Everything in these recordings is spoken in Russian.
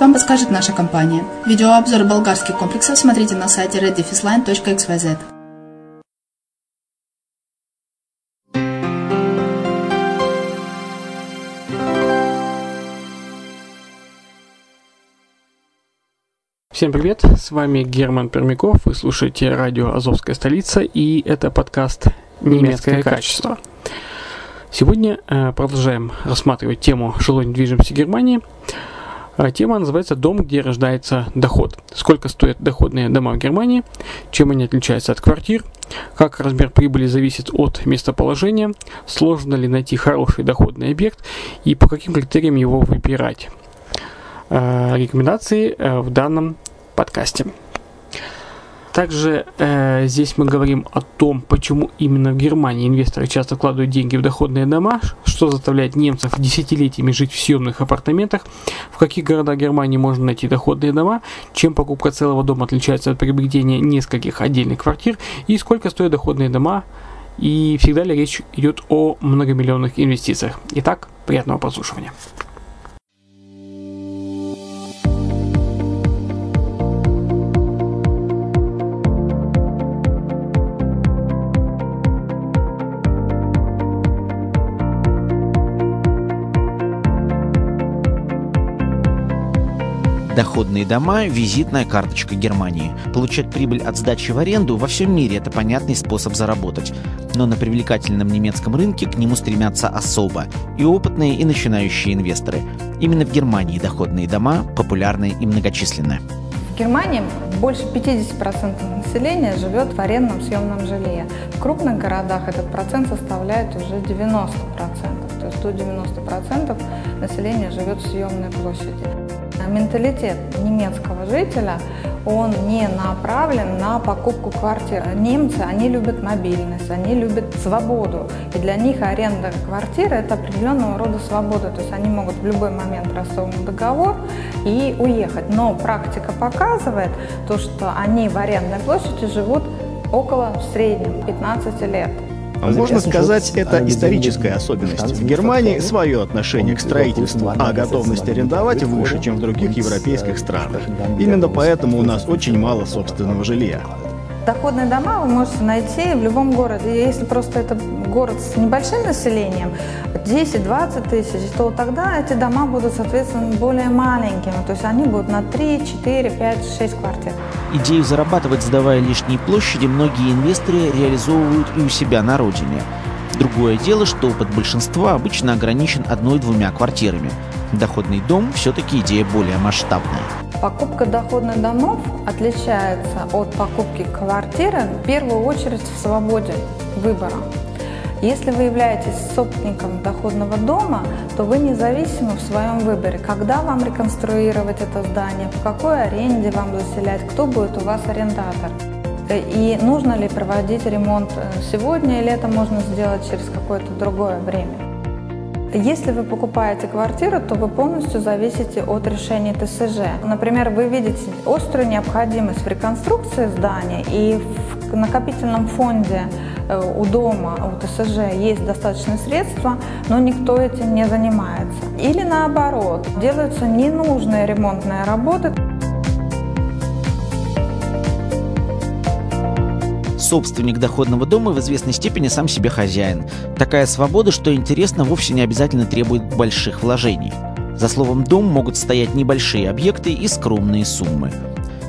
вам подскажет наша компания. Видеообзор болгарских комплексов смотрите на сайте reddefisline.xyz. Всем привет, с вами Герман Пермяков, вы слушаете радио «Азовская столица» и это подкаст «Немецкое качество». Сегодня э, продолжаем рассматривать тему жилой недвижимости Германии. А тема называется «Дом, где рождается доход». Сколько стоят доходные дома в Германии, чем они отличаются от квартир, как размер прибыли зависит от местоположения, сложно ли найти хороший доходный объект и по каким критериям его выбирать. Э, рекомендации э, в данном подкасте. Также э, здесь мы говорим о том, почему именно в Германии инвесторы часто вкладывают деньги в доходные дома, что заставляет немцев десятилетиями жить в съемных апартаментах, в каких городах Германии можно найти доходные дома, чем покупка целого дома отличается от приобретения нескольких отдельных квартир и сколько стоят доходные дома и всегда ли речь идет о многомиллионных инвестициях. Итак, приятного прослушивания. Доходные дома – визитная карточка Германии. Получать прибыль от сдачи в аренду во всем мире – это понятный способ заработать. Но на привлекательном немецком рынке к нему стремятся особо – и опытные, и начинающие инвесторы. Именно в Германии доходные дома популярны и многочисленны. В Германии больше 50% населения живет в арендном съемном жилье. В крупных городах этот процент составляет уже 90%. То есть до 90% населения живет в съемной площади менталитет немецкого жителя, он не направлен на покупку квартир. Немцы, они любят мобильность, они любят свободу. И для них аренда квартиры – это определенного рода свобода. То есть они могут в любой момент расторгнуть договор и уехать. Но практика показывает то, что они в арендной площади живут около в среднем 15 лет. Можно сказать, это историческая особенность. В Германии свое отношение к строительству, а готовность арендовать выше, чем в других европейских странах. Именно поэтому у нас очень мало собственного жилья. Доходные дома вы можете найти в любом городе. Если просто это город с небольшим населением, 10-20 тысяч, то тогда эти дома будут, соответственно, более маленькими. То есть они будут на 3, 4, 5, 6 квартир. Идею зарабатывать, сдавая лишние площади, многие инвесторы реализовывают и у себя на родине. Другое дело, что опыт большинства обычно ограничен одной-двумя квартирами. Доходный дом все-таки идея более масштабная. Покупка доходных домов отличается от покупки квартиры в первую очередь в свободе выбора. Если вы являетесь собственником доходного дома, то вы независимы в своем выборе, когда вам реконструировать это здание, в какой аренде вам заселять, кто будет у вас арендатор. И нужно ли проводить ремонт э, сегодня или это можно сделать через какое-то другое время. Если вы покупаете квартиру, то вы полностью зависите от решения ТСЖ. Например, вы видите острую необходимость в реконструкции здания и в накопительном фонде э, у дома, у ТСЖ есть достаточно средства, но никто этим не занимается. Или наоборот, делаются ненужные ремонтные работы. Собственник доходного дома в известной степени сам себе хозяин. Такая свобода, что интересно, вовсе не обязательно требует больших вложений. За словом «дом» могут стоять небольшие объекты и скромные суммы.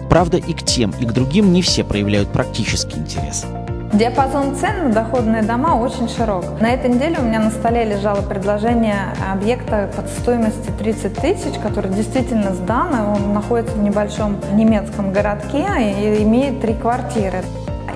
Правда, и к тем, и к другим не все проявляют практический интерес. Диапазон цен на доходные дома очень широк. На этой неделе у меня на столе лежало предложение объекта под стоимостью 30 тысяч, который действительно сдан, он находится в небольшом немецком городке и имеет три квартиры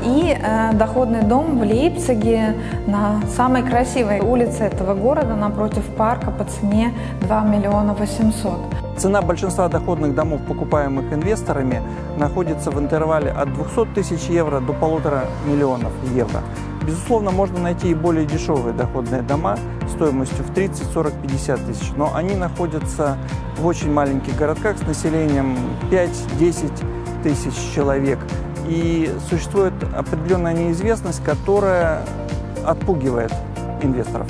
и э, доходный дом в Лейпциге на самой красивой улице этого города напротив парка по цене 2 миллиона 800. Цена большинства доходных домов, покупаемых инвесторами, находится в интервале от 200 тысяч евро до полутора миллионов евро. Безусловно, можно найти и более дешевые доходные дома стоимостью в 30, 40, 50 тысяч, но они находятся в очень маленьких городках с населением 5-10 тысяч человек и существует определенная неизвестность, которая отпугивает инвесторов.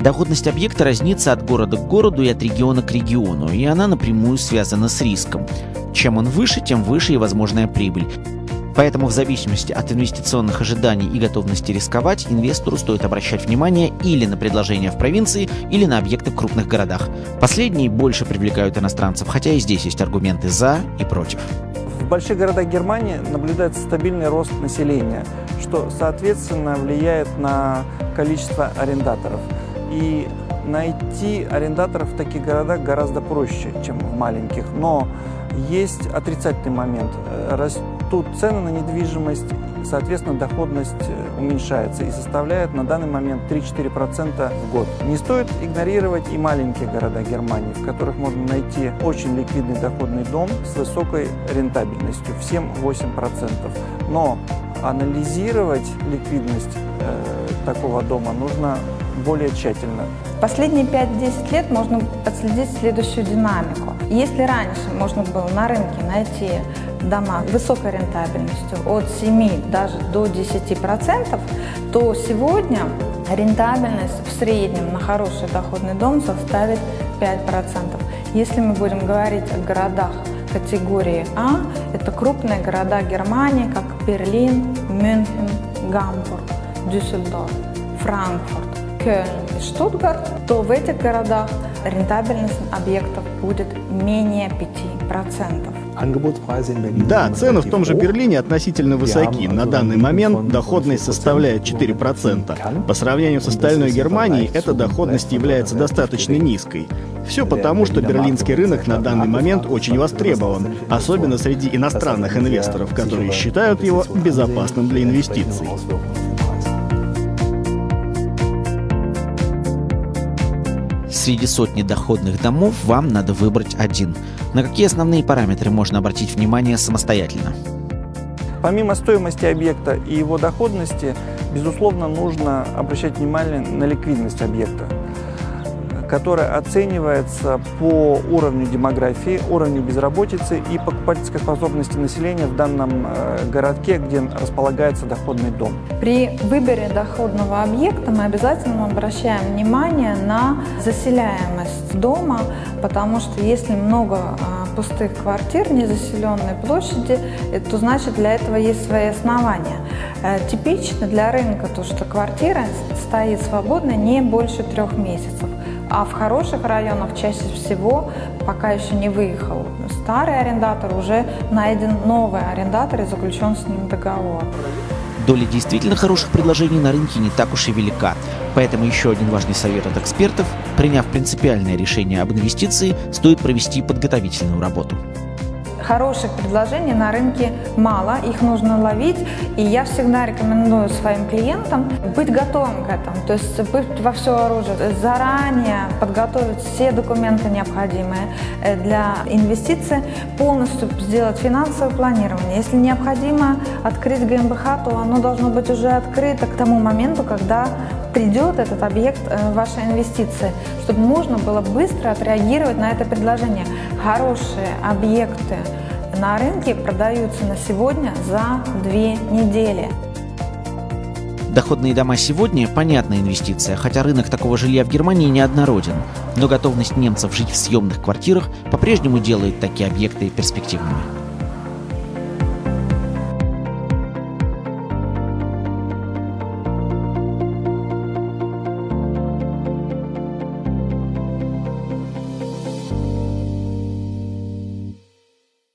Доходность объекта разнится от города к городу и от региона к региону, и она напрямую связана с риском. Чем он выше, тем выше и возможная прибыль. Поэтому в зависимости от инвестиционных ожиданий и готовности рисковать, инвестору стоит обращать внимание или на предложения в провинции, или на объекты в крупных городах. Последние больше привлекают иностранцев, хотя и здесь есть аргументы «за» и «против» больших городах Германии наблюдается стабильный рост населения, что, соответственно, влияет на количество арендаторов. И найти арендаторов в таких городах гораздо проще, чем в маленьких. Но есть отрицательный момент. Растут цены на недвижимость, соответственно, доходность уменьшается и составляет на данный момент 3-4% в год. Не стоит игнорировать и маленькие города Германии, в которых можно найти очень ликвидный доходный дом с высокой рентабельностью в 7-8%. Но анализировать ликвидность э, такого дома нужно более тщательно. Последние 5-10 лет можно отследить следующую динамику. Если раньше можно было на рынке найти дома высокой рентабельностью от 7 даже до 10%, то сегодня рентабельность в среднем на хороший доходный дом составит 5%. Если мы будем говорить о городах категории А, это крупные города Германии, как Берлин, Мюнхен, Гамбург, Дюссельдорф, Франкфурт, Кёльн и Штутгарт, то в этих городах рентабельность объектов будет менее 5%. Да, цены в том же Берлине относительно высоки. На данный момент доходность составляет 4%. По сравнению с остальной Германией, эта доходность является достаточно низкой. Все потому, что берлинский рынок на данный момент очень востребован, особенно среди иностранных инвесторов, которые считают его безопасным для инвестиций. Среди сотни доходных домов вам надо выбрать один. На какие основные параметры можно обратить внимание самостоятельно? Помимо стоимости объекта и его доходности, безусловно, нужно обращать внимание на ликвидность объекта которая оценивается по уровню демографии, уровню безработицы и покупательской способности населения в данном э, городке, где располагается доходный дом. При выборе доходного объекта мы обязательно обращаем внимание на заселяемость дома, потому что если много э, пустых квартир, незаселенной площади, э, то значит для этого есть свои основания. Типично для рынка то, что квартира стоит свободно не больше трех месяцев. А в хороших районах чаще всего пока еще не выехал старый арендатор, уже найден новый арендатор и заключен с ним договор. Доля действительно хороших предложений на рынке не так уж и велика. Поэтому еще один важный совет от экспертов. Приняв принципиальное решение об инвестиции, стоит провести подготовительную работу хороших предложений на рынке мало, их нужно ловить, и я всегда рекомендую своим клиентам быть готовым к этому, то есть быть во все оружие, заранее подготовить все документы необходимые э, для инвестиций, полностью сделать финансовое планирование. Если необходимо открыть ГМБХ, то оно должно быть уже открыто к тому моменту, когда придет этот объект э, вашей инвестиции, чтобы можно было быстро отреагировать на это предложение. Хорошие объекты на рынке продаются на сегодня за две недели. Доходные дома сегодня – понятная инвестиция, хотя рынок такого жилья в Германии неоднороден. Но готовность немцев жить в съемных квартирах по-прежнему делает такие объекты перспективными.